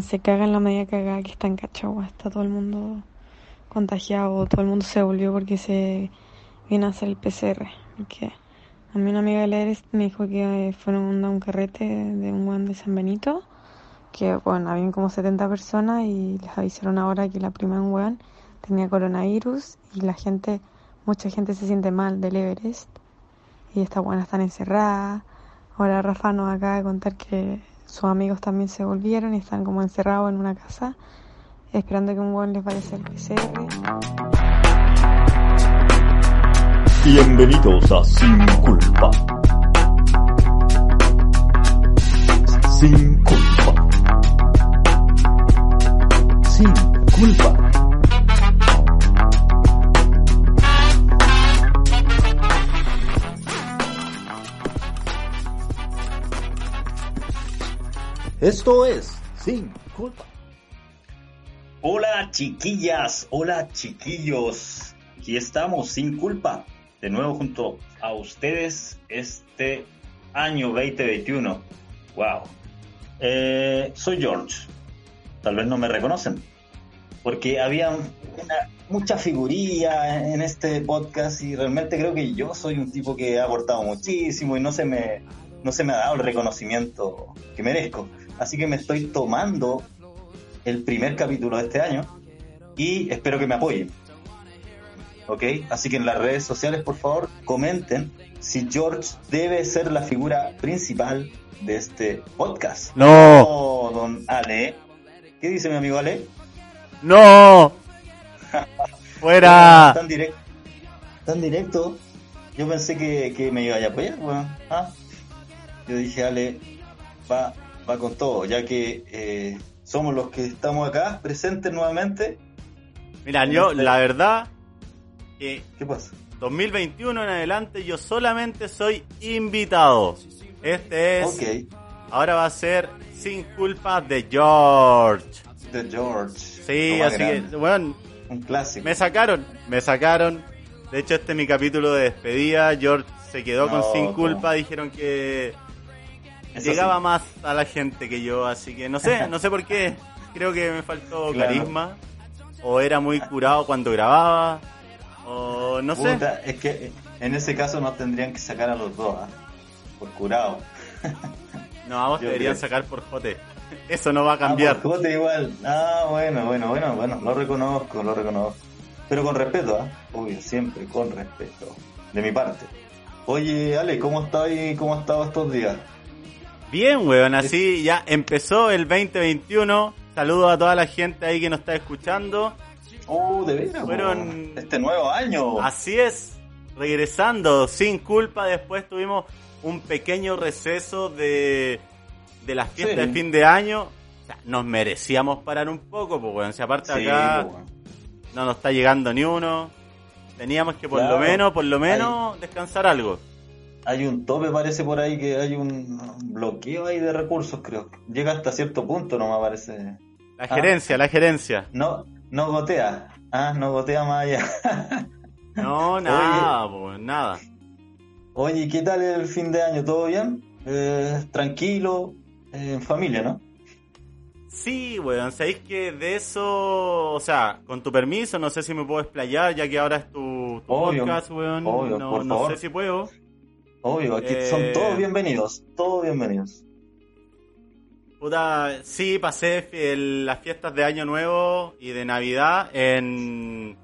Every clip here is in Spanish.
se caga en la media cagada que está en Cachagua. Está todo el mundo contagiado, todo el mundo se volvió porque se vino a hacer el PCR. Porque a mí una amiga de leer me dijo que fueron a un carrete de un guan de San Benito, que bueno, habían como 70 personas y les avisaron ahora que la prima de un weón tenía coronavirus y la gente, mucha gente se siente mal del Everest y estas buenas están encerradas. Ahora Rafa nos acaba de contar que sus amigos también se volvieron y están como encerrados en una casa esperando que un buen les vaya el PCR. Bienvenidos a Sin Culpa. Sin Culpa. Sin Culpa. Esto es Sin Culpa. Hola chiquillas, hola chiquillos. Aquí estamos sin culpa. De nuevo junto a ustedes este año 2021. Wow. Eh, soy George. Tal vez no me reconocen. Porque había una- mucha figuría en este podcast y realmente creo que yo soy un tipo que ha aportado muchísimo y no se me, no se me ha dado el reconocimiento que merezco. Así que me estoy tomando el primer capítulo de este año y espero que me apoyen. ¿Ok? Así que en las redes sociales, por favor, comenten si George debe ser la figura principal de este podcast. No. Oh, don Ale. ¿Qué dice mi amigo Ale? ¡No! ¡Fuera! Tan directo. Tan directo. Yo pensé que, que me iba a apoyar, weón. ¿Ah? Yo dije, Ale, va, va con todo, ya que eh, somos los que estamos acá, presentes nuevamente. Mira, yo, la verdad, que ¿Qué pasa? 2021 en adelante yo solamente soy invitado. Este es. Ok, Ahora va a ser sin culpa de George. de George. Sí, así grande. que, bueno, Un clásico. me sacaron, me sacaron. De hecho, este es mi capítulo de despedida. George se quedó con sin culpa. Dijeron que Eso llegaba sí. más a la gente que yo, así que no sé, no sé por qué. Creo que me faltó Claro. carisma. O era muy curado cuando grababa. O no sé. Puta, es que eh, en ese caso nos tendrían que sacar a los dos, ¿ah? Por curado. No, te deberían creo. sacar por jote. Eso no va a Ah, cambiar. por jote igual. Ah, bueno, bueno, bueno, bueno. Lo reconozco, lo reconozco. Pero con respeto, ¿ah? Obvio, siempre con respeto. De mi parte. Oye, Ale, ¿cómo estás y cómo has estado estos días? Bien, weón, así ya empezó el 2021. Saludos a toda la gente ahí que nos está escuchando. Oh, de veras. Fueron-. Este nuevo año. Así es, regresando sin culpa. Después tuvimos un pequeño receso de, de las fiestas Sí. de fin de año. O sea, nos merecíamos parar un poco, pues, weón. Si aparte Sí, acá weón. no nos está llegando ni uno. Teníamos que por Claro. lo menos, por lo menos, descansar algo. Hay un tope, parece por ahí que hay un bloqueo ahí de recursos, creo. Llega hasta cierto punto, no me parece. La Ah. gerencia, la gerencia. No, no gotea. Ah, no gotea más allá. No, nada, pues, nada. Oye, ¿qué tal el fin de año? ¿Todo bien? Eh, tranquilo, eh, en familia, ¿no? Sí, weón, sabéis que de eso, o sea, con tu permiso, no sé si me puedo explayar, ya que ahora es tu, tu Obvio, podcast, weón. obvio, no por no favor. sé si puedo. Obvio, aquí Eh. son todos bienvenidos, todos bienvenidos. Puta, sí, pasé el- las fiestas de Año Nuevo y de Navidad en,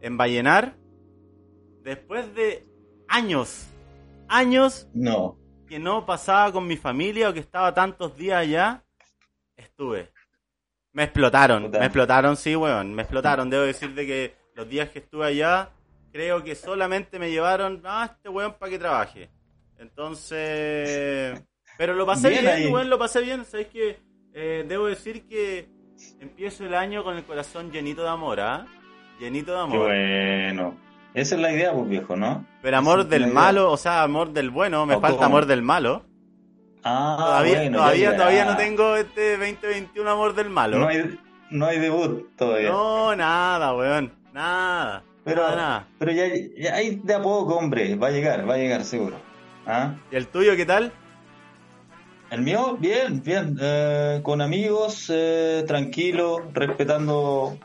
en Vallenar. Después de años, años No, que no pasaba con mi familia o que estaba tantos días allá, estuve. Me explotaron, Puta. me explotaron, sí, weón, me explotaron. Debo decir de que los días que estuve allá, creo que solamente me llevaron, ah, este weón para que trabaje. Entonces, pero lo pasé Bien bien, lo pasé bien. Sabes que eh, debo decir que empiezo el año con el corazón llenito de amor, ¿ah? Llenito de qué amor. bueno. Esa es la idea, pues viejo, ¿no? Pero amor Esa del malo, o sea, amor del bueno, me ¿O falta amor del malo. Ah, todavía bueno, todavía, todavía no tengo este 2021 amor del malo. No hay, no hay debut todavía. No, nada, weón. Nada. pero, nada, nada. pero ya, ya hay de a poco, hombre. Va a llegar, va a llegar seguro. ¿Ah? ¿Y el tuyo qué tal? El mío, bien, bien. eh, con amigos, eh, tranquilo, respetando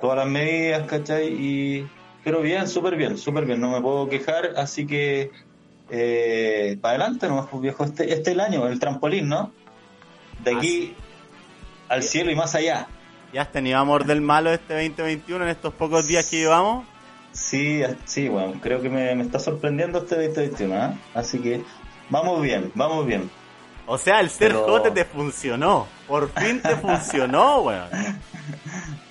todas las medidas, ¿cachai? Y, pero bien, súper bien, súper bien. No me puedo quejar, así que eh, para adelante nomás, pues, viejo. Este, este es el año, el trampolín, ¿no? De aquí al cielo y más allá. ¿Ya has tenido amor del malo este 2021 en estos pocos días que llevamos? Sí, sí, bueno, creo que me, me está sorprendiendo este 2021, ¿ah? Así que vamos bien, vamos bien. O sea, el ser Pero- jote te funcionó. Por fin te funcionó, weón.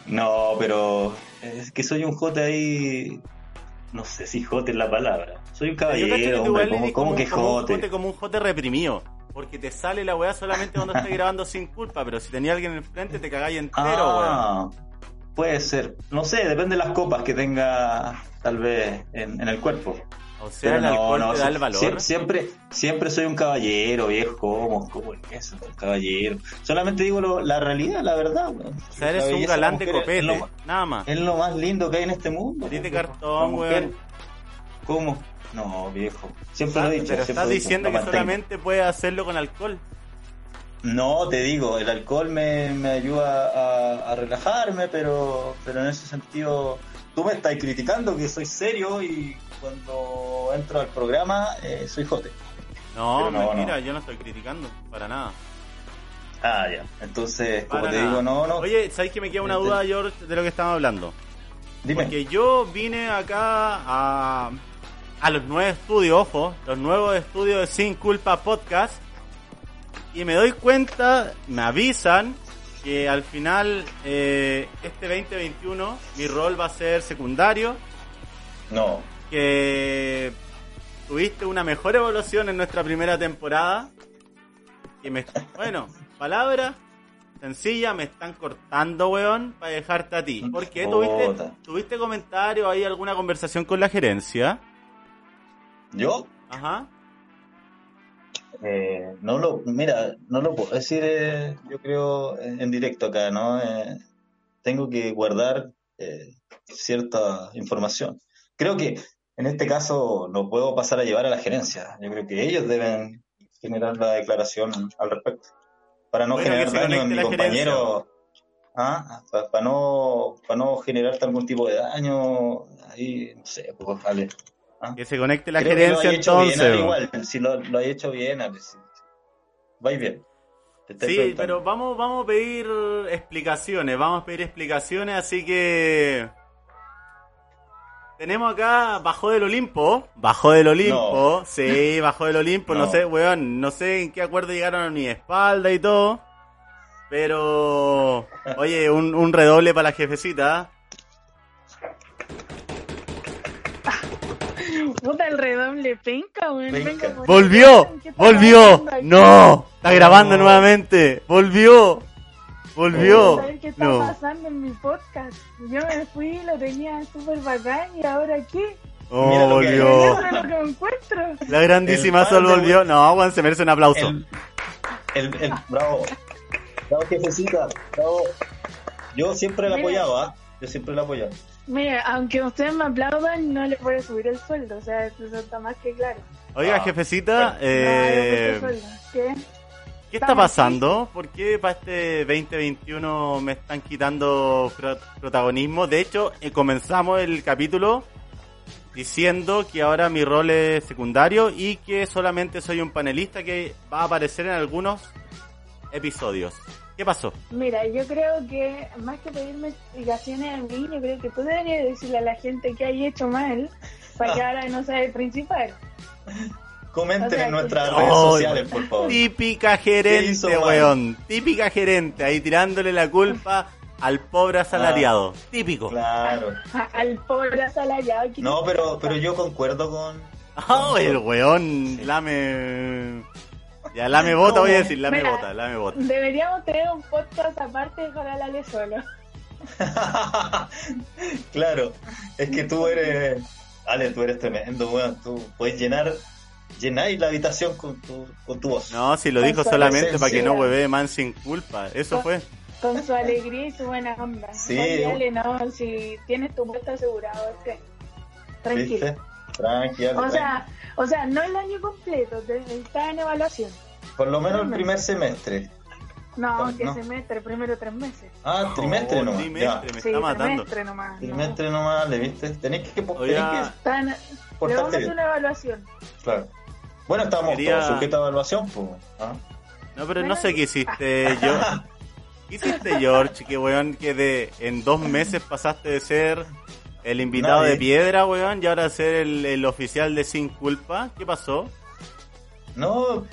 No, pero es que soy un jote ahí. No sé si jote es la palabra. Soy un caballero, hombre. igual ¿Cómo, eres cómo como, que como un jote? jote como un jote reprimido. Porque te sale la weá solamente cuando estás grabando sin culpa, pero si tenía alguien en el frente te cagáis entero, weón. Puede ser. No sé, depende de las copas que tenga, tal vez, en, en el cuerpo. O sea, Pero el no, alcohol no, te da sie- el valor. sie- Siempre, siempre soy un caballero, viejo. ¿Cómo? ¿Cómo es eso? Un caballero. Solamente digo lo- la realidad, la verdad. weón. O sea, eres un galán de es copete, lo, nada más. es lo más lindo que hay en este mundo. Viejo. cartón, weón. ¿Cómo? No, viejo. Siempre lo he dicho. Pero siempre estás dicho, diciendo que solamente puedes hacerlo con alcohol. No, te digo, el alcohol me, me ayuda a, a relajarme, pero, pero en ese sentido, tú me estás criticando que soy serio y cuando entro al programa eh, soy jote. No, no, mentira, yo no estoy criticando, para nada. Ah, ya. Entonces, como Para te nada. digo, no, no. Oye, ¿sabes que me queda una Este- duda, George, de lo que estamos hablando? dime. Porque yo vine acá a, a los nuevos estudios, ojo, los nuevos estudios de Sin Culpa Podcast, y me doy cuenta, me avisan que al final, eh, este 2021, mi rol va a ser secundario, No. que tuviste una mejor evolución en nuestra primera temporada. Y me, bueno, palabra sencilla, me están cortando, weón, para dejarte a ti. ¿Por qué? ¿Tuviste. ¿Tuviste comentario ahí, alguna conversación con la gerencia? ¿Yo? Ajá. Eh, no lo, mira, no lo puedo decir, eh, yo creo, en, en directo acá, ¿no? Eh, tengo que guardar eh, cierta información. Creo que en este caso no puedo pasar a llevar a la gerencia. Yo creo que ellos deben generar la declaración al respecto. Para no Bueno, generar daño en conecte mi compañero. Ah, para, no, para no generarte algún tipo de daño. Ahí, no sé, pues vale. Ah. Que se conecte la Creo que gerencia lo hay hecho bien, entonces. Igual, si lo, lo hay hecho bien, sí. vais bien. Sí, pero vamos, vamos a pedir explicaciones, vamos a pedir explicaciones, así que tenemos acá Bajo del Olimpo, Bajo del Olimpo, sí, Bajo del Olimpo, no. No. sé, weón, no sé en qué acuerdo llegaron a mi espalda y todo, pero, oye, un, un redoble para la jefecita, Puta, el redoble penca, weón. Penca. Venga, volvió, acá, ¿qué está volvió, no, está grabando No. nuevamente, volvió, volvió, ¿Sabes qué está no. pasando en mi podcast? Yo me fui, lo tenía súper bacán y ahora qué? Oh, volvió. Eso es lo que me encuentro. La grandísima El Sol par de- volvió. No, Juan, se merece un aplauso. El, el, el- bravo. Bravo, jefecita. Bravo. Yo siempre la apoyaba, ¿ah? Yo siempre la apoyaba. Mira, aunque ustedes me aplaudan, no les voy a subir el sueldo. O sea, eso está más que claro. Oiga, Ah, jefecita, eh, No. ¿Qué? ¿qué está pasando? ¿Por qué para este 2021 me están quitando pro- protagonismo? De hecho, eh, comenzamos el capítulo diciendo que ahora mi rol es secundario y que solamente soy un panelista que va a aparecer en algunos episodios. ¿Qué pasó? Mira, yo creo que más que pedirme explicaciones a mí, yo creo que tú deberías decirle a la gente que hay hecho mal para que ahora no sea el principal. Comenten O sea, en nuestras que- redes sociales, por favor. Típica ¿Qué gerente, weón. Típica gerente, ahí tirándole la culpa al pobre asalariado. Típico. Claro. Al pobre asalariado. No, pero, pero yo concuerdo con. Oh, el weón, lame. Ya, lame bota, voy a decir, lame Mira. bota, lame bota. Deberíamos tener un podcast aparte para la solo. claro. Es que tú eres. Ale, tú eres tremendo, weón. Tú puedes llenar. Llenáis la habitación con tu, con tu voz. No, si lo Con dijo solamente para que no hueve man sin culpa. Eso fue. Con su alegría y su buena onda. Sí. Oye, dale, no, si tienes tu puesto asegurado, ok. Tranquilo. ¿Viste? Tranqui, Ale, O sea, o sea, no el año completo, está en evaluación. Por lo menos el primer semestre. No, No. que semestre, primero tres meses. Ah, trimestre Oh, nomás. trimestre, me sí, está matando. trimestre nomás. no. Trimestre nomás, ¿le viste? Tenés que, tenés Oiga. Están- le vamos a hacer una evaluación. que, claro. Bueno, estamos Quería- todos sujetos a evaluación, pues. ¿ah? No, pero no sé qué hiciste, yo. ¿Qué hiciste, George? Que weón, que de en dos meses pasaste de ser el invitado Nadie. de piedra, weón, y ahora ser el, el oficial de Sin Culpa. ¿Qué pasó? No,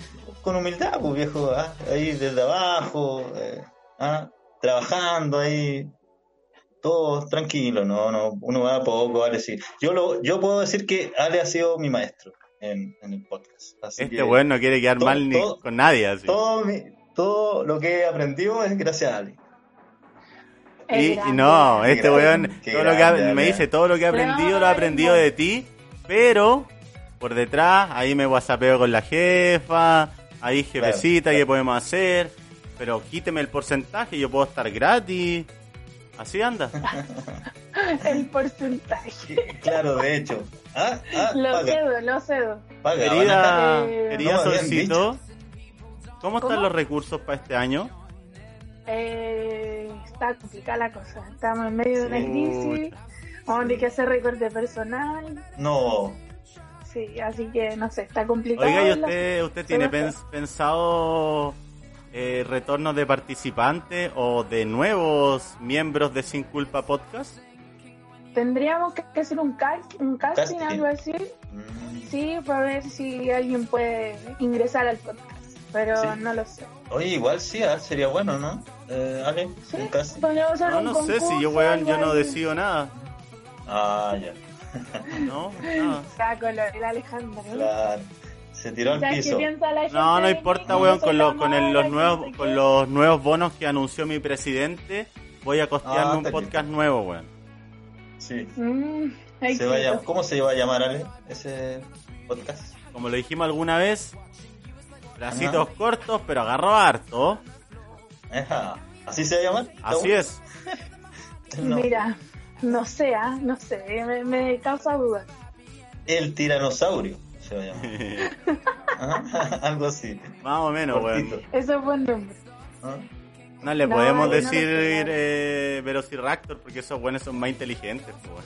con humildad, pues viejo, ¿ah? ahí desde abajo, eh, ¿ah? trabajando ahí, todo tranquilo, no, no, uno va a poco, vale, sí. Yo lo, yo puedo decir que Ale ha sido mi maestro en, en el podcast. Así Este que weón no quiere quedar todo- mal ni todo- con nadie, así. todo, mi- todo lo que he aprendido es gracias a Ale. Y, no, este weón, todo lo que ha- me Ale. dice, todo lo que he aprendido lo he aprendido de ti, pero por detrás, ahí me whatsappeo con la jefa, ahí jefecita, claro. ¿qué podemos hacer? Pero quíteme el porcentaje, yo puedo estar gratis. Así anda. El porcentaje. Claro, de hecho. Ah, ah, Lo paga, cedo, lo cedo. paga, a- Querida, Eh, querida no Solcito, ¿cómo están ¿Cómo? los recursos para este año? Eh, está complicada la cosa. Estamos en medio de una crisis. Donde hay que hacer recorte personal. No, Sí, así que no sé, está complicado. Oiga, ¿y la- usted, usted tiene pens- pensado eh, retornos de participantes o de nuevos miembros de Sin Culpa Podcast? Tendríamos que hacer un, cal- un casting, Casting. algo así. Mm. Sí, para ver si alguien puede ingresar al podcast. Pero Sí. no lo sé. Oye, igual sí, ah, sería bueno, ¿no? Eh, Ale, Sí, un casting. podríamos hacer No, sé si yo, weón, yo no decido nada. Ah, ya. No, lo del Alejandro. Claro. Se tiró al ¿Sabes qué piso. No, no importa, weón, No con, los soy con, el- los nuevos, no con los nuevos bonos que anunció mi presidente, voy a costearme Ah, un está bien. podcast nuevo, weón. Sí. Mm, Se va a ¿Cómo se va a llamar, Ale, ese podcast? Como lo dijimos alguna vez, bracitos cortos, pero agarro harto. Ajá. ¿Así se va a llamar? Así es. No. Mira, no sé, ah, no sé, me, me causa duda. El tiranosaurio se va a llamar. Ajá, Algo así. Más o menos, Cortito. weón. Eso es buen nombre. ¿Ah? No le No, podemos no, decir eh, Velociraptor porque esos buenos son más inteligentes, po, weón.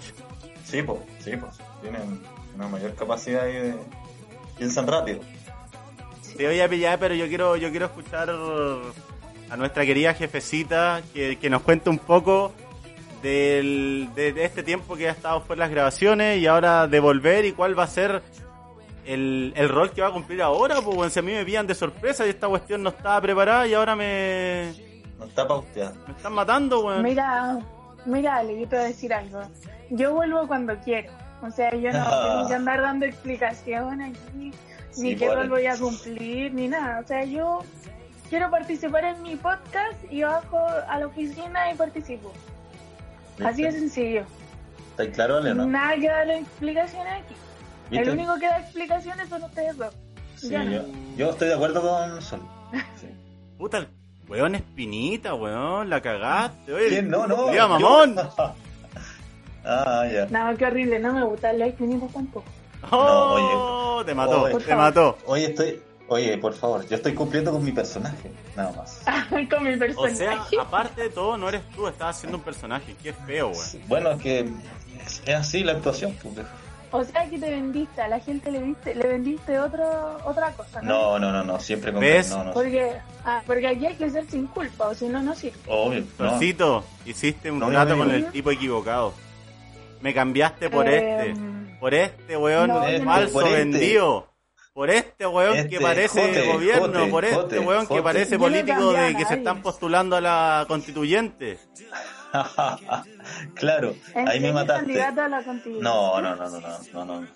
Sí, pues, sí, pues. Tienen una mayor capacidad ahí de... Piensan rápido. Te voy a pillar, pero yo quiero, yo quiero escuchar a nuestra querida jefecita que, que nos cuente un poco del, de, de este tiempo que ha estado fuera las grabaciones y ahora de volver y cuál va a ser el, el rol que va a cumplir ahora, pues bueno, si a mí me pillan de sorpresa y esta cuestión no estaba preparada y ahora me, No está pauteado. me están matando, weón. Mira, mira, Ale, yo te voy a decir algo. Yo vuelvo cuando quiero. O sea, yo no tengo que andar dando explicaciones aquí, Sí, ni qué rol voy a cumplir, ni nada. O sea, yo quiero participar en mi podcast y bajo a la oficina y participo. Así de sencillo. ¿Está claro, Ale, o no? Nada que dar explicaciones aquí. ¿Viste? El único que da explicaciones son ustedes dos. Sí, Yo no. yo, estoy de acuerdo con Sol. Sí. Puta, el weón espinita, weón, la cagaste, oye. ¿Quién? No, no. ¡Viva mamón! yo- ah, ya. No, qué horrible, no me gusta el like tampoco. Oh, te mató, Oye. te mató. Oye, estoy... Oye, por favor, yo estoy cumpliendo con mi personaje, nada más. Con mi O personaje. sea, aparte de todo, no eres tú, estás haciendo un personaje. Qué feo, weón. Bueno, es que es así la actuación, pues. viejo. O sea que te vendiste, a la gente le, viste, le vendiste otro, otra cosa, ¿no? No, no, no, no, siempre con ¿Ves? No, no, Porque, ah, porque aquí hay que ser sin culpa, o si no, no sirve. obvio. No. Solcito, hiciste un No, trato con el tipo equivocado. Me cambiaste por Eh, este. Por este weón falso Por este. vendido. Por este weón Este, que parece jote, gobierno. jote, por este jote, weón que parece político de que se están postulando a la constituyente. claro, ¿En ahí me mataste. No, no, no, no, no, no, no.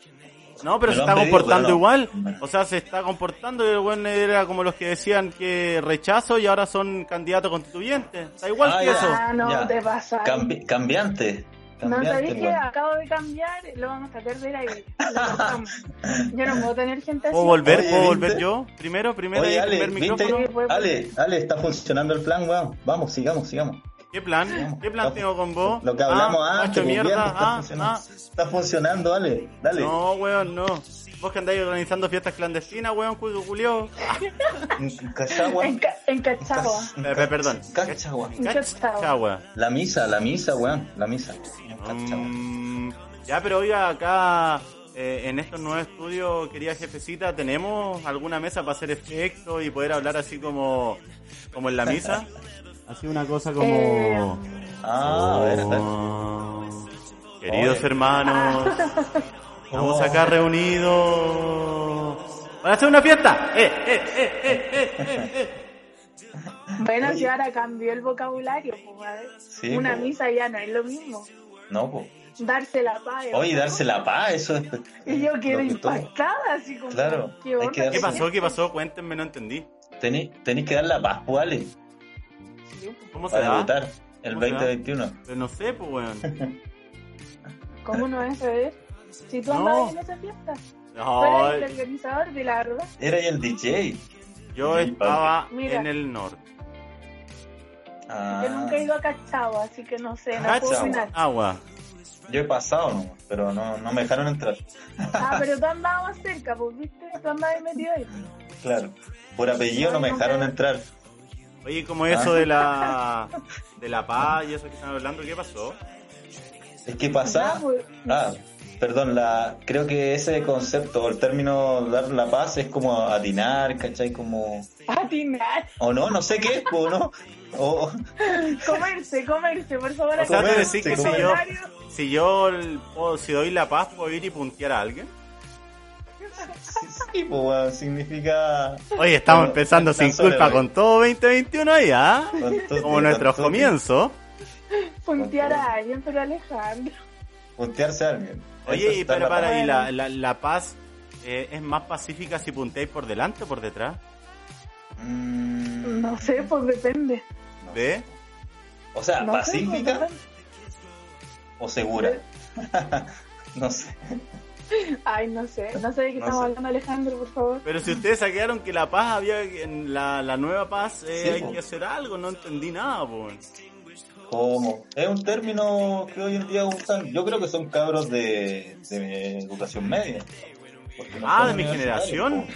No, pero Me se está pedido, comportando no. igual. O sea, se está comportando y el weón era como los que decían que rechazo y ahora son candidatos constituyentes. Está igual Ah, que ya. eso. Ah, no, Ya. te pasa. Cambi- cambiante. No sabéis que acabo de cambiar, lo vamos a perder ahí. Yo no puedo tener gente así. ¿Puedo volver? Oye, ¿Puedo ¿viste? volver yo? Primero, primero Oye, y el Ale, primer ¿viste? micrófono. Pues, Ale, Ale, está funcionando el plan, weón. Vamos, sigamos, sigamos. ¿Qué plan? ¿Qué plan tengo con vos? Lo que hablamos ah, antes, mierda. está, Ah, funcionando. ah. está funcionando, dale, dale. No, weón, no. Vos que andáis organizando fiestas clandestinas, weón, cuico culio. Cachagua. En, ca- en Cachagua. Eh, pe- perdón. Cachagua. En Cachagua. La misa, la misa, weón, la misa. Cachagua. Mm, ya, pero oiga, acá eh, en estos nuevos estudios, querida jefecita, ¿tenemos alguna mesa para hacer efectos y poder hablar así como, como en la misa? Así una cosa como... Eh, Ah, a ver, a ver. Queridos Oye. hermanos, estamos acá reunidos para hacer una fiesta. Eh, eh, eh, eh, eh, eh, eh. Bueno, si ahora cambió el vocabulario, pues, a ver. Sí, una pues. misa ya no es lo mismo. No, pues. Darse la paz. Oye, darse la paz, eso es. Y yo quedé impactada, así como. Claro, ¿qué onda? que darse- ¿Qué pasó? ¿Qué pasó? Cuéntenme, no entendí. Tenéis tenéis que dar la paz, pues, Ale, ¿Cómo se para da? votar el ¿Cómo se da? 2021. Pero no sé, pues, weón. ¿Cómo no es saber? Si tú No. andabas en esa fiesta. No, eres el organizador de la verdad. Era el DJ. yo Sí, estaba Mira. en el norte. Ah, Yo nunca he ido a Cachagua, así que no sé, no puedo opinar. Agua. Yo he pasado, no, pero no, no me dejaron entrar. Ah, pero tú andabas más cerca, pues, ¿viste? Tú andabas metido ahí. Claro. Por apellido no me dejaron entrar. Oye, como eso de la de la paz y eso que están hablando, ¿qué pasó? Es que pasaba. Ah, pues, Ah, perdón, la, creo que ese concepto, el término dar la paz es como atinar, ¿cachai? Como. Atinar. O no, no sé qué es, o no. O, Comerse, comerse, por favor. O sea, decís que si yo, si yo puedo- si doy la paz, puedo ir y puntear a alguien. sí, pues, significa. Oye, estamos Bueno, empezando sin culpa güey. con todo 2021 ahí, ¿ah? con todo- Como todo- comienzos. Puntear a alguien, pero Alejandro. Puntearse a alguien. Oye, y dar para, la para, paz. ¿y la, la, la paz eh, es más pacífica si punteáis por delante o por detrás? Mm, No sé, pues depende. ¿Ve? O sea, No pues, pacífica depende. o segura. no sé. Ay, no sé, no sé de qué No estamos sé. hablando, Alejandro, por favor. Pero si ustedes saquearon que la paz había, en la, la nueva paz eh, Sí, hay po. que hacer algo, no entendí nada, pues. ¿Cómo? Es un término que hoy en día usan. Yo creo que son cabros de, de educación media. Porque no Ah, de mi generación. po.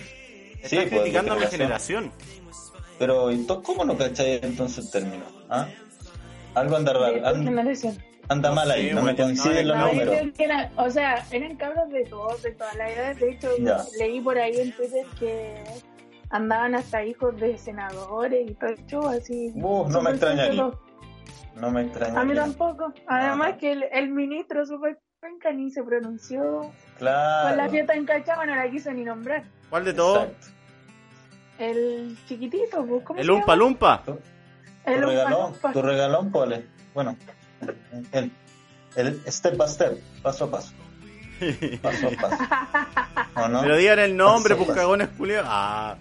Estás Sí, pues, criticando a mi generación. Pero, entonces, ¿cómo no cachai entonces el término? ¿Ah? Algo anda raro, anda, generación. anda No mal ahí, no bueno, me coinciden no, los No, números. era, o sea, eran cabros de todos, de todas las edades. De hecho, Ya. leí por ahí en Twitter que andaban hasta hijos de senadores y todo el show, así. Uh, no me extrañaría. sensato. No me extraña. A mí tampoco. Además Ajá. que el, el ministro super penca ni se pronunció. Con Claro. la fiesta en Cachagua no la quiso ni nombrar. ¿Cuál de todos? El chiquitito, ¿cómo El se Umpa? Lumpa. Tu, El tu regalón, Lumpa. tu regalón, Pole. Bueno, el, el step by step, paso a paso. Paso a paso. ¿O no? Pero digan el nombre, Paso, pues paso. cagones culiados. Ah,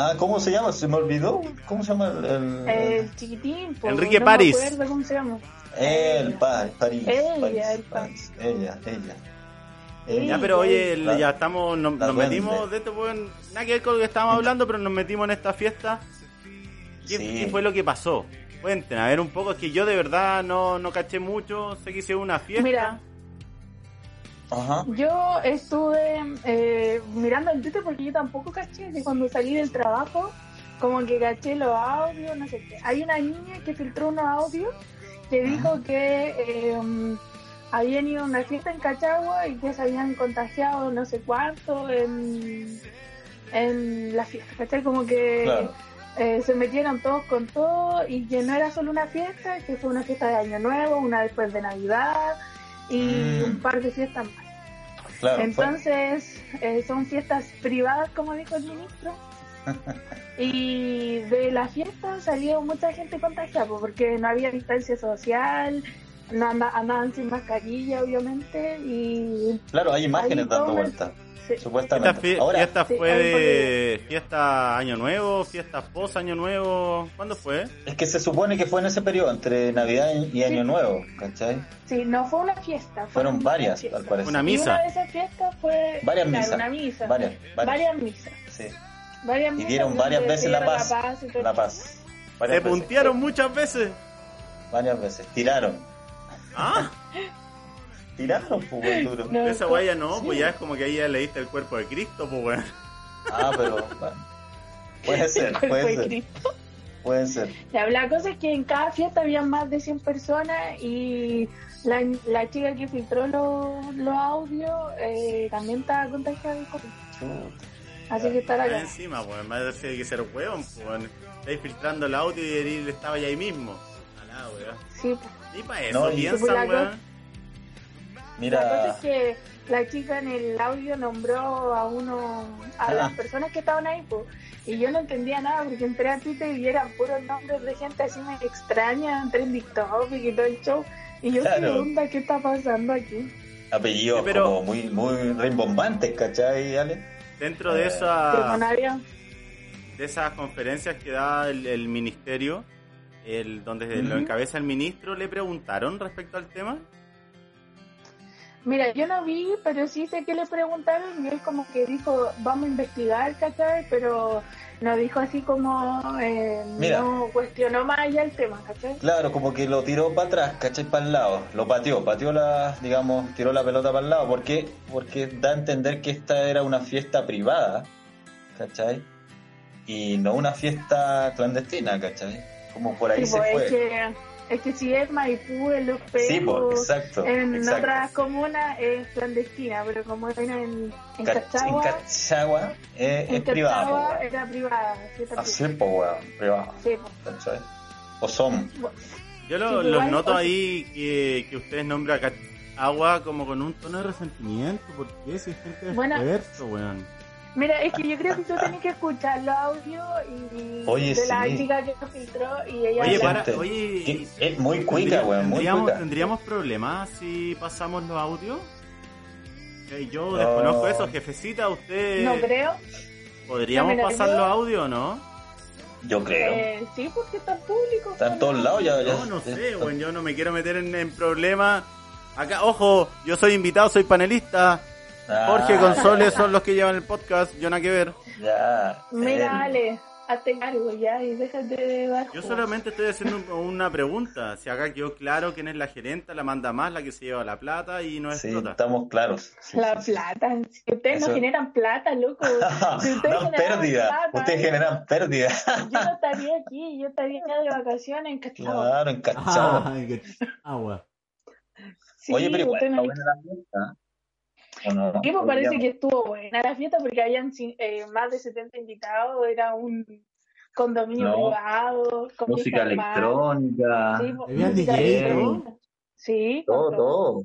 Ah, ¿cómo se llama? Se me olvidó. ¿Cómo se llama el...? el- El chiquitín, pues, Enrique no París. Me acuerdo cómo se llama. El París, París. Ella, París, el París. Ella, ella. Ya, pero oye, el- La- ya estamos, nos, nos metimos de esto, weón. Nada que ver con lo que estábamos hablando, pero nos metimos en esta fiesta. ¿Qué, Sí. qué fue lo que pasó? Cuenten, a ver un poco, es que yo de verdad no, no caché mucho, sé que hicieron una fiesta. Mira, Ajá. yo estuve eh, mirando el Twitter porque yo tampoco caché que cuando salí del trabajo, como que caché los audios, no sé qué. Hay una niña que filtró unos audios que dijo que eh, habían ido a una fiesta en Cachagua y que se habían contagiado no sé cuánto en, en la fiesta, ¿cachai? Como que Claro. eh, se metieron todos con todo y que no era solo una fiesta, que fue una fiesta de Año Nuevo, una después de Navidad y Mm. un par de fiestas más. Claro. fue- Entonces, eh, son fiestas privadas, como dijo el ministro. y de la fiesta salió mucha gente contagiada, pues, porque no había distancia social, no anda- andaban sin mascarilla, obviamente, y Claro, hay imágenes dando vueltas, sí, ¿Esta supuestamente. fie- Ahora, fiesta fue de fiesta Año Nuevo, fiesta post Año Nuevo? ¿Cuándo fue? es que se supone que fue en ese periodo, entre Navidad y Año Sí. Nuevo, ¿cachai? sí, no fue una fiesta. Fueron varias, al parecer. Una Y misa. una de esas fiestas fue Varias claro, misas. una misa. Varias, varias. Varias misas. Sí. Varias Y misas dieron varias veces la paz. y todo La paz. Se veces. puntearon muchas veces. varias veces. Tiraron. Ah, Tiraron, pues, weón, duro. No, esa weá ya no, Sí. pues ya es como que ahí ya leíste el cuerpo de Cristo, pues weón. Ah, pero, bueno. Puede ser, el puede de ser, Cristo. puede ser. Ya, La cosa es que en cada fiesta había más de 100 personas y la, la chica que filtró los, los audios eh, también estaba contagiada del COVID. Así que estará Más acá. encima, weón, más de que ser weón, pues weón. Estáis filtrando el audio y él estaba ya ahí mismo. Alá, weón. Sí, pues. Y para eso No, piensan, Pues la weón. La cosa Mira, es que la chica en el audio nombró a uno, a Ah. las personas que estaban ahí, pues, y yo no entendía nada porque entré a Twitter y eran puros nombres de gente así me extraña, entré en TikTok y todo el show. Y yo, ¿qué Claro. onda? ¿Qué está pasando aquí? apellidos Sí, pero- como muy, muy rimbombantes, ¿cachai, Ale? Dentro de Eh, esa de esas conferencias que da el, el ministerio, el donde lo Ujú. encabeza el ministro, le preguntaron respecto al tema. Mira, yo no vi, pero sí sé que le preguntaron y él como que dijo, vamos a investigar, ¿cachai? Pero no dijo así como, eh, Mira. no cuestionó más allá el tema, ¿cachai? Claro, como que lo tiró para atrás, ¿cachai? Para el lado, lo pateó, pateó la, digamos, tiró la pelota para el lado. ¿Por qué? Porque da a entender que esta era una fiesta privada, ¿cachai? Y no una fiesta clandestina, ¿cachai? Como por ahí Sí, se pues, fue. es, que, es que si es Maipú, en Los Pegos, Sí, pues, exacto. en exacto. otras comunas es clandestina, pero como era en, en Ca- Cachagua, en Cachagua es, en es privada, po, Cachagua weón. era privada. Así, privada. pues, weón, privada, Sí, pues. ¿cachai? O son. Yo lo- Sí, los noto ahí que, que ustedes nombran a agua como con un tono de resentimiento. ¿Por qué? Si es gente de Bueno. esfuerzo, weón. Mira, es que yo creo que tú tenés que escuchar los audios y Oye, de la chica que lo filtró y ella Oye, para, oye, es muy cuica, weón, muy ¿tendríamos, cuica. ¿Tendríamos problemas si pasamos los audios? Eh, Yo No. desconozco eso, jefecita, ¿usted no creo. podríamos No, pasar los audios o no? Yo creo. Eh, sí, porque está público. Está en todos lados ya. ya No, no sé, weón, yo no me quiero meter en, en problemas. Acá, ojo, yo soy invitado, soy panelista. Ah, Jorge Consoles son los que llevan el podcast, yo nada que ver. Ya. Mira, él. Ale, hazte cargo ya y déjate de dar. Yo solamente estoy haciendo un- una pregunta. Si acá quedó claro quién es la gerenta, la manda más, la que se lleva la plata y no Sí, explota. estamos claros. Sí, La sí, sí. plata. Si ustedes Eso- no generan plata, loco. Si ustedes generaran pérdida. plata, Ustedes generan pérdida. Yo no estaría aquí, yo estaría de vacaciones en Cachagua. Claro, encachado. agua. Sí, Oye, pero igual ustedes está no- buena la fiesta. ¿O no? Sí, pues parece Podríamos- que estuvo buena la fiesta porque habían eh, más de 70 invitados, era un condominio No. privado, con Música electrónica. Sí, ¿Había música DJ, electrónica. Sí, Todo, todo.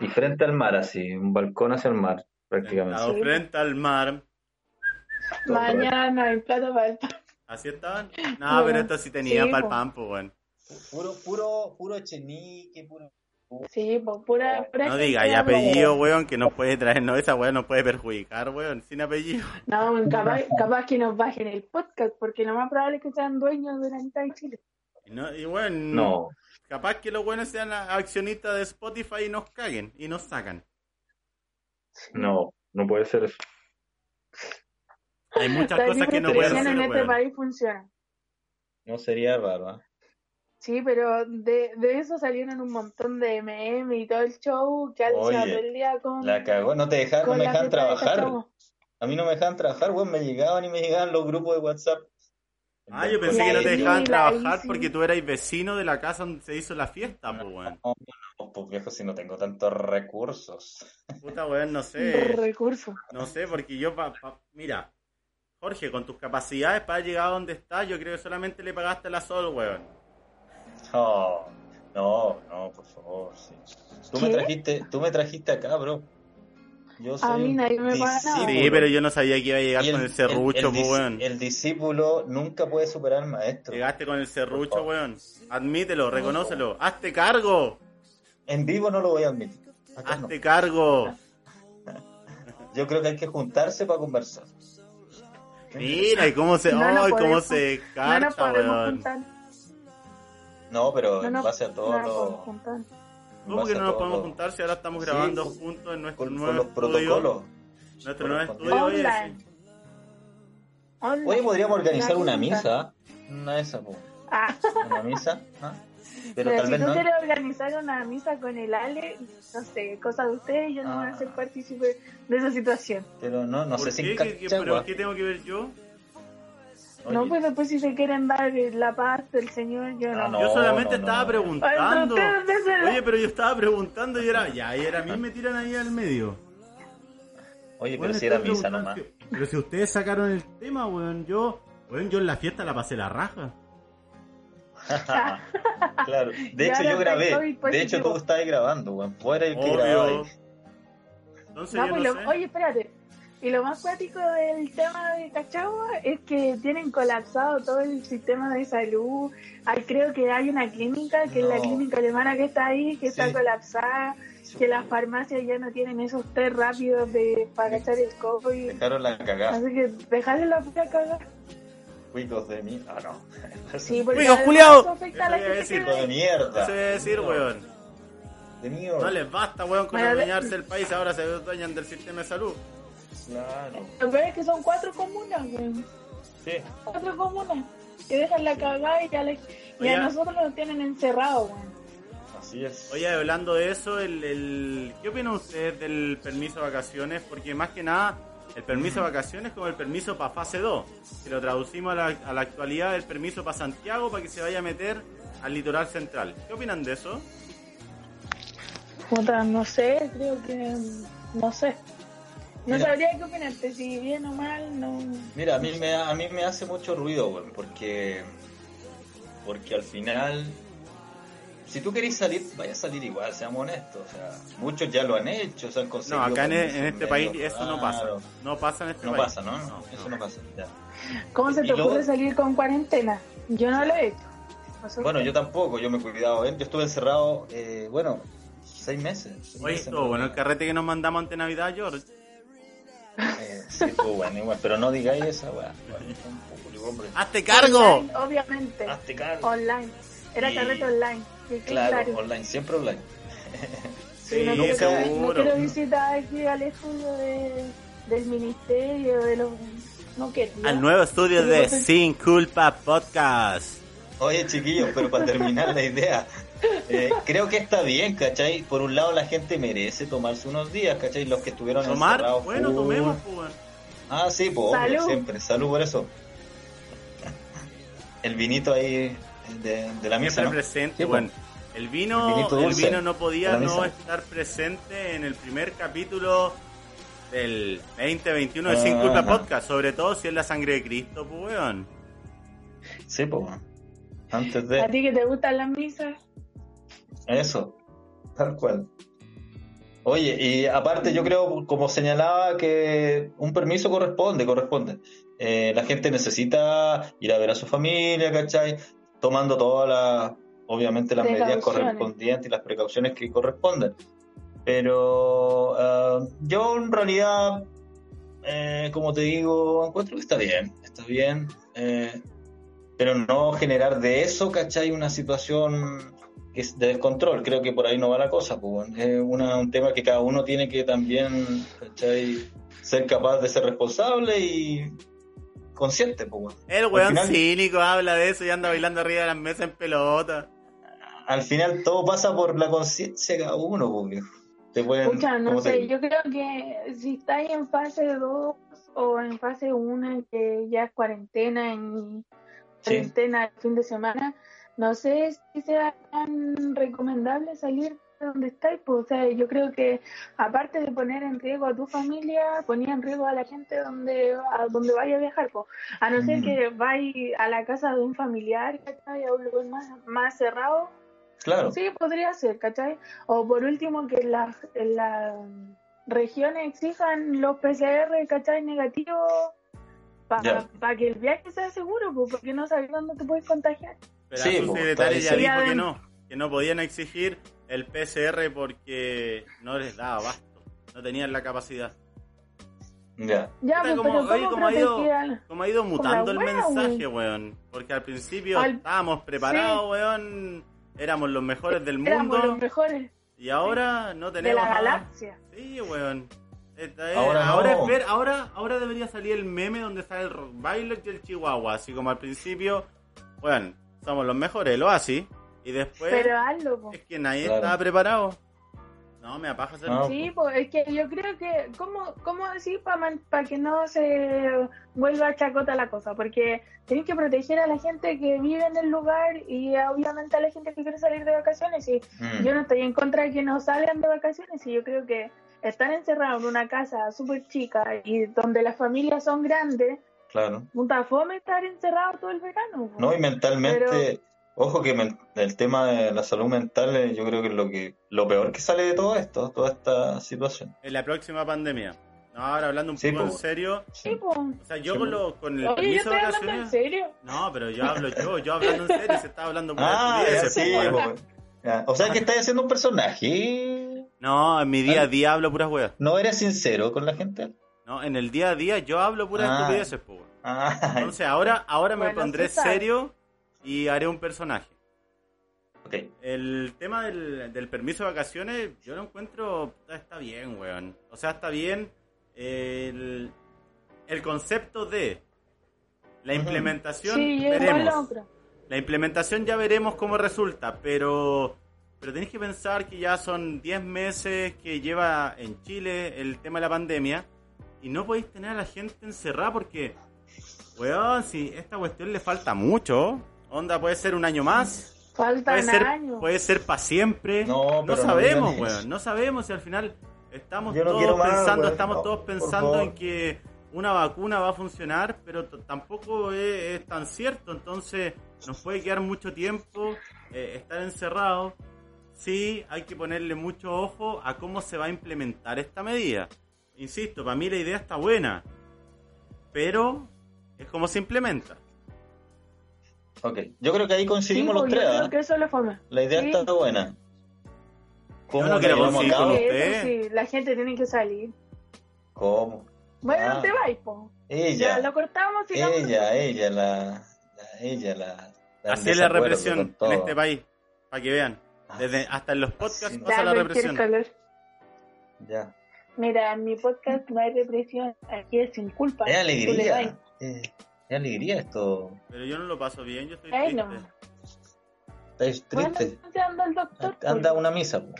Y frente al mar, así. Un balcón hacia el mar, prácticamente. Sí. frente al mar. Todo. Mañana hay plata para el pan. ¿Así estaban? No, Bueno, pero esto sí tenía sí, para el pan, pues, weón. Puro, puro, puro echenique, puro. Sí, pues pura, pura No diga, y de apellido, weón, que nos puede traer, no, esa weón nos puede perjudicar, weón, sin apellido. No, capaz, capaz que nos bajen el podcast porque lo más probable es que sean dueños de la mitad de Chile. Y, no, y weón, No. capaz que los buenos sean accionistas de Spotify y nos caguen y nos sacan. No, no puede ser eso. Hay muchas La cosas que no pueden hacer, en este weón. país funciona. No sería raro. ¿ah? Sí, pero de, de eso salieron un montón de memes y todo el show que Oye, al todo el día con, La cagó, no te dejaban, no me dejaban trabajar. A mí no me dejaban trabajar, weón, me llegaban y me llegaban los grupos de WhatsApp. Ah, yo pensé La que no te dejaban la trabajar porque tú eras vecino de la casa donde se hizo la fiesta, pues, weón. No, pues viejo, si no tengo tantos recursos. Puta, weón, no sé. recurso. No sé, porque yo, pa, pa- mira, Jorge, con tus capacidades para llegar a donde estás, yo creo que solamente le pagaste la sol, weón. No, no, no, por favor, sí. Tú me trajiste, tú me trajiste acá, bro. Yo soy mí un nadie me discípulo. Sí, pero yo no sabía que iba a llegar Y con el serrucho, el weón. el discípulo nunca puede superar al maestro. Llegaste con el serrucho, weón. Admítelo, reconócelo. Hazte cargo. En vivo no lo voy a admitir. Acá no. Hazte cargo. Yo creo que hay que juntarse para conversar. Mira, y cómo se, No ay, cómo se No carta, podemos weón. juntar. No, pero No en base a todo no lo- podemos juntar. en ¿Cómo base que a no nos podemos juntar si ahora estamos grabando juntos en nuestro con, con nuevo los estudio? protocolos. Nuestro nuevo estudio, oye, Online. sí. Oye, podríamos organizar una misa. Una de esas. Ah, Una misa. ¿ah? Pero Mira, tal si vez tú no. quieres organizar una misa con el Ale, no sé, cosa de ustedes, yo no voy a ser Ah. partícipe de esa situación. Pero no, no ¿Por sé qué? si ¿Qué-. ¿Pero qué tengo que ver yo? No, Oye, pues después si se quieren dar la paz del Señor, yo no. Ah, no. yo solamente no, estaba no. preguntando. Oye, pero yo estaba preguntando y era, ya, y era a mí me tiran ahí al medio. Oye, pero Bueno, si era misa nomás. que- Pero si ustedes sacaron el tema, weón, yo, weón, yo en la fiesta la pasé la raja. claro. De hecho, yo grabé. De hecho, tú estabas grabando, weón. Eras el que grababa ahí. Entonces No, yo pues no lo- sé. oye, espérate. Y lo más cuático del tema de Cachagua es que tienen colapsado todo el sistema de salud. Hay, creo que hay una clínica, que es la clínica alemana que está ahí, que está Sí. colapsada, que las farmacias ya no tienen esos test rápidos de para cachar el COVID. Dejaron la cagada. Así que dejarle la pura cagada. Cuicos de mí. Ah, no. Sí, porque Oiga, además Juliao. eso afecta a la Eso iba a gente decir, Cuicos de mierda. No decir, weón. De mierda. No les basta, weón, con Bueno, de- adueñarse el país, ahora se dueñan del sistema de salud. Claro. Lo peor es que son cuatro comunas, güey. Sí. Cuatro comunas que dejan la cagada y, ya le- y a nosotros nos tienen encerrados, güey. Así es. Oye, hablando de eso, el, el- ¿qué opinan ustedes del permiso de vacaciones? Porque más que nada, el permiso de vacaciones es como el permiso para fase 2. Si lo traducimos a la, a la actualidad, el permiso para Santiago para que se vaya a meter al litoral central. ¿Qué opinan de eso? Puta, no sé, creo que. No sé. No Mira. sabría qué opinarte, si bien o mal, no. Mira, a mí me, a mí me hace mucho ruido, weón, porque, porque al final, si tú querés salir, vaya a salir igual, seamos honestos. O sea, muchos ya lo han hecho, se han conseguido. No, acá en, permisos en este país eso no pasa. No pasa en este No país. pasa, ¿no? Eso no pasa. ya. ¿Cómo se te luego- ocurre salir con cuarentena? Yo no lo he hecho. Bueno, yo tampoco, yo me he cuidado. ¿eh? Yo estuve encerrado, eh, bueno, seis meses. seis Oye, meses, bueno el carrete que nos mandamos ante Navidad, George. Eh, sí, estuvo bueno, igual, pero no digáis esa, weá. Bueno. ¡Hazte cargo! Online, obviamente. Hazte cargo. Online. Era Y- carrete online. que quede Claro, online, siempre online. Sí, no, Sí, quiero, seguro. no quiero visitar aquí al estudio de, del ministerio, de los... No quiero. Al nuevo estudio Sí, de Sin Culpa Podcast. Oye, chiquillos, pero para terminar la idea, eh, creo que está bien, ¿cachai? Por un lado, la gente merece tomarse unos días, ¿cachai? Los que estuvieron Tomar, encerrados. bueno, full. tomemos, pues. Ah, sí, pues, siempre. Salud por eso. El vinito ahí de, de la mesa, Siempre ¿no? presente, Sí, bueno. pues. El vino, el vino no podía no estar presente en el primer capítulo del 2021 de Sin Ah, Culpa ajá. Podcast, sobre todo si es la sangre de Cristo, pues, weón. Sí, pues. Antes ¿A de ti que te gustan las misas? Eso, tal cual. Oye, y aparte yo creo, como señalaba, que un permiso corresponde, corresponde. Eh, la gente necesita ir a ver a su familia, ¿cachai? Tomando todas las, obviamente las medidas correspondientes y las precauciones que corresponden. Pero ah, yo en realidad, eh, como te digo, encuentro que está bien, está bien. eh, pero no generar de eso, ¿cachai? Una situación que es de descontrol. Creo que por ahí no va la cosa, pues. Es una- un tema que cada uno tiene que también, ¿cachai? Ser capaz de ser responsable y consciente, pues. bueno. El weón final- cínico habla de eso y anda bailando arriba de las mesas en pelota. Al final todo pasa por la conciencia de cada uno, pues. viejo. Te pueden, Escucha, no ¿cómo te sé, yo creo que si estáis en fase 2 o en fase 1, que ya es cuarentena y Sí. cuarentena el fin de semana, no sé si sea tan recomendable salir de donde estáis, pues, o sea, yo creo que aparte de poner en riesgo a tu familia, ponía en riesgo a la gente donde a donde vaya a viajar, pues, a no ser Mm. que vayas a la casa de un familiar, ¿cachai? A un lugar más, más cerrado, Claro, Sí, podría ser, ¿cachai? O por último, que las las regiones exijan los PCR, ¿cachai? Negativos para Ya. que el viaje sea seguro, pues, porque no sabes dónde te puedes contagiar. Pero Sí, su pues, secretaria ya dijo que no, que no podían exigir el PCR porque no les daba abasto, no tenían la capacidad. ya. Ya, pues, como- pero oye, ¿cómo como ha ido- Como ha ido mutando el wea, mensaje, weón. weón. Porque al principio Al- estábamos preparados, weón. Éramos los mejores del Éramos mundo. los mejores Y ahora no de tenemos la nada. galaxia. Sí, weón. Esta es- Ahora ahora, no. ahora, ahora debería salir el meme donde está el Rottweiler y el Chihuahua. Así como al principio, weón, somos los mejores, lo así. Y después Pero hazlo, po. es que nadie Claro. estaba preparado. No, me apaja hacer No. Sí, pues es que yo creo que, ¿cómo, cómo decir para que no se vuelva chacota la cosa? Porque tenés que proteger a la gente que vive en el lugar y obviamente a la gente que quiere salir de vacaciones. Y Mm. yo no estoy en contra de que no salgan de vacaciones y yo creo que estar encerrados en una casa súper chica y donde las familias son grandes, Claro. puta fome estar encerrado todo el verano. No, y mentalmente, ojo que men- el tema de la salud mental eh, yo creo que es lo que lo peor que sale de todo esto, toda esta situación. en la próxima pandemia. No, ahora hablando un Sí, poco en serio. Sí. Po. O sea, yo Sí, con, lo, con el Oye, yo permiso de hablando en vacaciones. serio. No, pero yo hablo yo, yo hablando en serio, se estaba hablando por Ah, ya, sí, po. Ya. O sea que estás haciendo un personaje. No, en mi día a día hablo puras weas. ¿No eres sincero con la gente? No, en el día a día yo hablo puras Ah. estupideces, po. Ah, Entonces ahora, ahora me Bueno, pondré serio y haré un personaje. ok. El tema del, del permiso de vacaciones, yo lo encuentro, puta, está bien, weón. O sea, está bien el, el concepto de la implementación, Sí, veremos. La implementación ya veremos cómo resulta, pero, pero tenéis que pensar que ya son 10 meses que lleva en Chile el tema de la pandemia y no podéis tener a la gente encerrada porque, weón, si esta cuestión le falta mucho, onda puede ser un año más, puede Faltan ser, años. puede ser para siempre, No, no, pero no sabemos, eso. weón, no sabemos si al final estamos no todos más, pensando, weón, estamos no, todos pensando en que una vacuna va a funcionar, pero tampoco es, es tan cierto, entonces nos puede quedar mucho tiempo eh, estar encerrados. Sí, hay que ponerle mucho ojo a cómo se va a implementar esta medida. Insisto, para mí la idea está buena, pero es como se implementa. Ok. Yo creo que ahí coincidimos los yo tres. creo ¿ah? que eso le fome. La idea Sí. está buena. ¿Cómo no la cabo? con Sí, usted. eso sí, la gente tiene que salir. ¿Cómo? Bueno, Ah. no te vais, po. Ya, Ella, lo cortamos y ella, ella, la, la- ella, la. la Así es la represión en este país, para que vean. Ah, Desde, hasta en los podcasts pasa Ya, la represión. Ya. Mira, en mi podcast no hay represión, aquí es sin culpa. Es alegría. es alegría esto. Pero yo no lo paso bien, yo estoy Ay, triste. no. Triste. entonces anda el doctor. Anda a pues. una misa. po.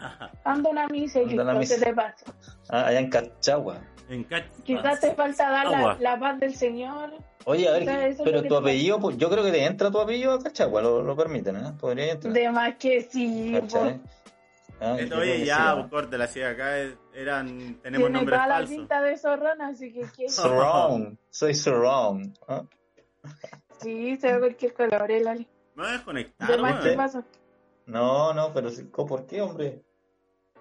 Anda una misa y listo, se misa. te pasa. Ah, allá en Cachagua. En Cach- Quizás te falta dar la, paz del Señor. Oye, a ver, pero tu apellido, pues, yo creo que te entra tu apellido a Cachagua, lo, lo permiten, ¿eh? Podría entrar. De más que sí. Ah, oye, ya, pues, corte, la ciudad acá es- eran, tenemos Tiene nombres toda la pinta de zorrona, así que. Surround, soy surround. ¿ah? Sí, se ve cualquier color, el Ali. Me voy a desconectar, De. No, no, pero sí, ¿co- ¿por qué, hombre?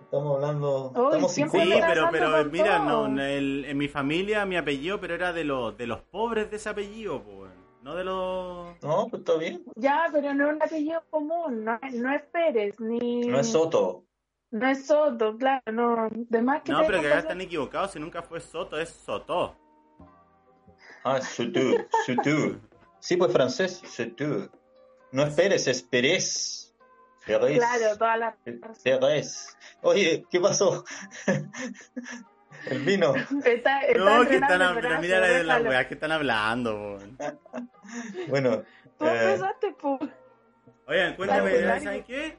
Estamos hablando, Uy, estamos sin Sí, pero, pero mira, no, el- en mi familia mi apellido, pero era de los de los pobres de ese apellido, pues. No de los... No, pues está bien. Ya, pero no es un apellido común, no, es- no es Pérez, ni... No es Soto. No es Soto, claro, no. De más que No, pero que acá están equivocados, si nunca fue Soto, es Soto. Ah, Soto, Soto. Sí, pues francés, Soto. No es Pérez, es Pérez. Pérez. Claro, toda la... Pérez. Oye, ¿qué pasó? El vino. Está, está No, que están hablando, brazo, mira la, la déjalo. weá que están hablando, weón. Bueno. Tú eh, empezaste, po. Oigan, cuéntame, ¿saben qué?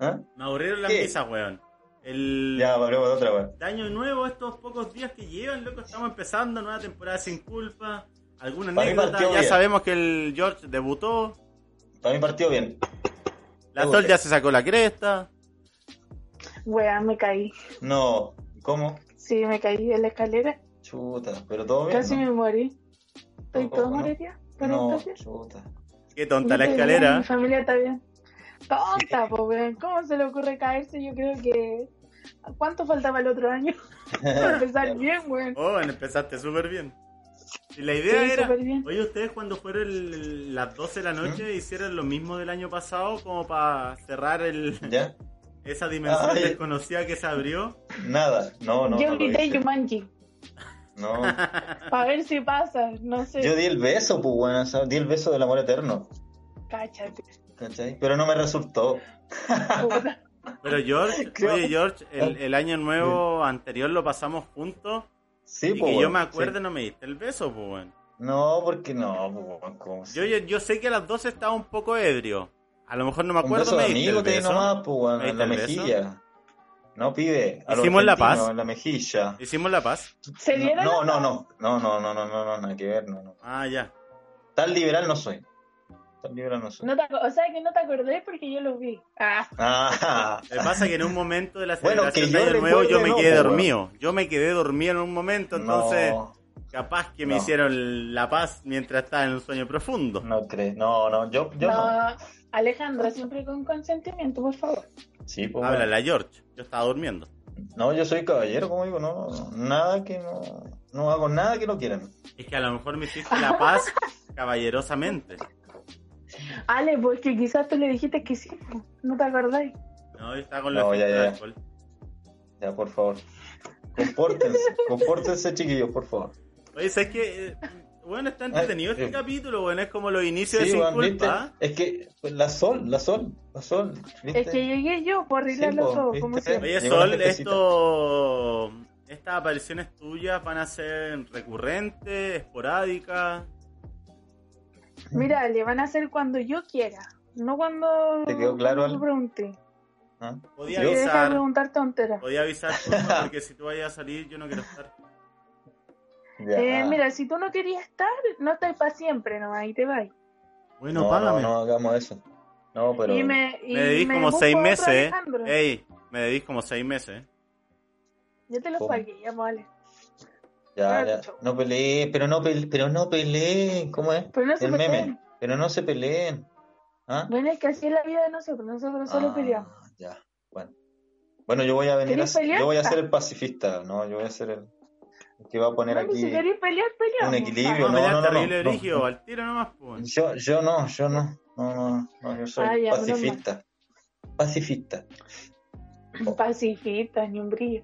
¿ah? Me aburrieron las ¿Qué? misas, weón. El Ya, hablemos de otra, weón. de año nuevo, estos pocos días que llevan, loco, estamos empezando nueva temporada sin culpa. Alguna Para anécdota, ya bien. sabemos que el George debutó, Para mí partió bien. la Sol ya se sacó la cresta. Wea, me caí. No, ¿cómo? Sí, me caí en la escalera. Chuta, pero todo bien. Casi ¿no? me morí. ¿Estoy todo? ¿Por No, chuta. Qué tonta la escalera. Mi familia está bien. Tonta, po, weón. ¿Cómo se le ocurre caerse? Yo creo que. ¿Cuánto faltaba el otro año? Para empezar bien, weón. Oh, empezaste súper bien. Y la idea Sí, era, súper bien. oye, ustedes cuando fueron el- las 12 de la noche hicieron lo mismo del año pasado como para cerrar el, ¿Ya? esa dimensión Ay. desconocida que se abrió. Nada. No, no. Yo no grité. Yumanji. No. Para ver si pasa. No sé. Yo di el beso, pues, bueno, sea, di el beso del amor eterno. Cáchate. ¿Cachai? Pero no me resultó. Puta. Pero George, Creo- oye George, el, el año nuevo anterior lo pasamos juntos Sí, y pues. que yo me acuerdo sí. no me diste el beso, pues bueno. No, porque no, pues, bueno, ¿cómo? Yo, yo, yo sé que a las 12 estaba un poco ebrio, A lo mejor no me Un acuerdo, beso me de diste el amigo te di beso. nomás, pues, weón, ¿Me en la beso? mejilla. No, pibe. Hicimos la paz. En la mejilla. Hicimos la paz. ¿Se dieron No, la no, no, no, no, no, no, no, no, nada que ver, no, no. Ah, ya. Tan liberal no soy. Tan liberal no soy. No te o sea que no te acordé porque yo lo vi. Ah, Ah, Lo que pasa es que en un momento de la Bueno, celebración que de yo Año Nuevo yo me no, quedé po, dormido. Yo me quedé dormido en un momento, entonces no, capaz que me No. hicieron la paz mientras estaba en un sueño profundo. no crees, no, no, yo, yo no. no. Alejandro, siempre con consentimiento, por favor. Sí, pues, Háblale a George, yo estaba durmiendo. No, yo soy caballero, como digo, no, no, nada que no, no hago nada que no quieran. Es que a lo mejor me hiciste la paz caballerosamente. Ale, pues que quizás tú le dijiste que sí, pues, no te acordáis. No, yo estaba con la No, ya, ya. alcohol. Ya, por favor. Compórtense, compórtense, chiquillos, por favor. Oye, ¿sabes qué? Eh, Bueno, está entretenido Eh, este eh. capítulo, bueno, es como los inicios de Sí, Sin ¿viste? Culpa. Es que pues, la sol, la sol, la sol, ¿viste? Es que llegué yo por arreglarlo Sí, todo, como ¿viste? siempre. Oye, Sol, esto... Estas apariciones tuyas van a ser recurrentes, esporádicas. Mira, le van a hacer cuando yo quiera, no cuando ¿Te quedó claro, cuando Ale? pregunte. ¿Ah? Podía deja de avisar, preguntar tonteras. podía avisar, porque si tú vayas a salir yo no quiero estar. Ya. Eh, mira, si tú no querías estar, no estás para siempre nomás, y te vas. Bueno, no, págame. no, no hagamos eso. No, pero. Y me, y Me debís me como seis meses, eh. Alejandro. Ey, me debís como seis meses. eh. Yo te lo ¿Cómo? pagué, ya vale. Ya, ya. No peleen, pero no peleen, pero no peleen. ¿Cómo es? Pero no se El meme. peleen. Pero no se peleen. ¿Ah? Bueno, es que así es la vida de nosotros, nosotros solo Ah, peleamos. Ya, bueno. Bueno, yo voy a venir a ¿Querés ser, yo voy a ser Ah. el pacifista, ¿no? Yo voy a ser el que va a poner aquí. si queréis pelear, peleamos. un equilibrio, no, no, no, terrible no, brígido, no. al tiro nomás, pues. Yo, yo no, yo no. No, no, no, yo soy Ah, ya, pacifista. Pacifista. Pacifista, ni un brillo.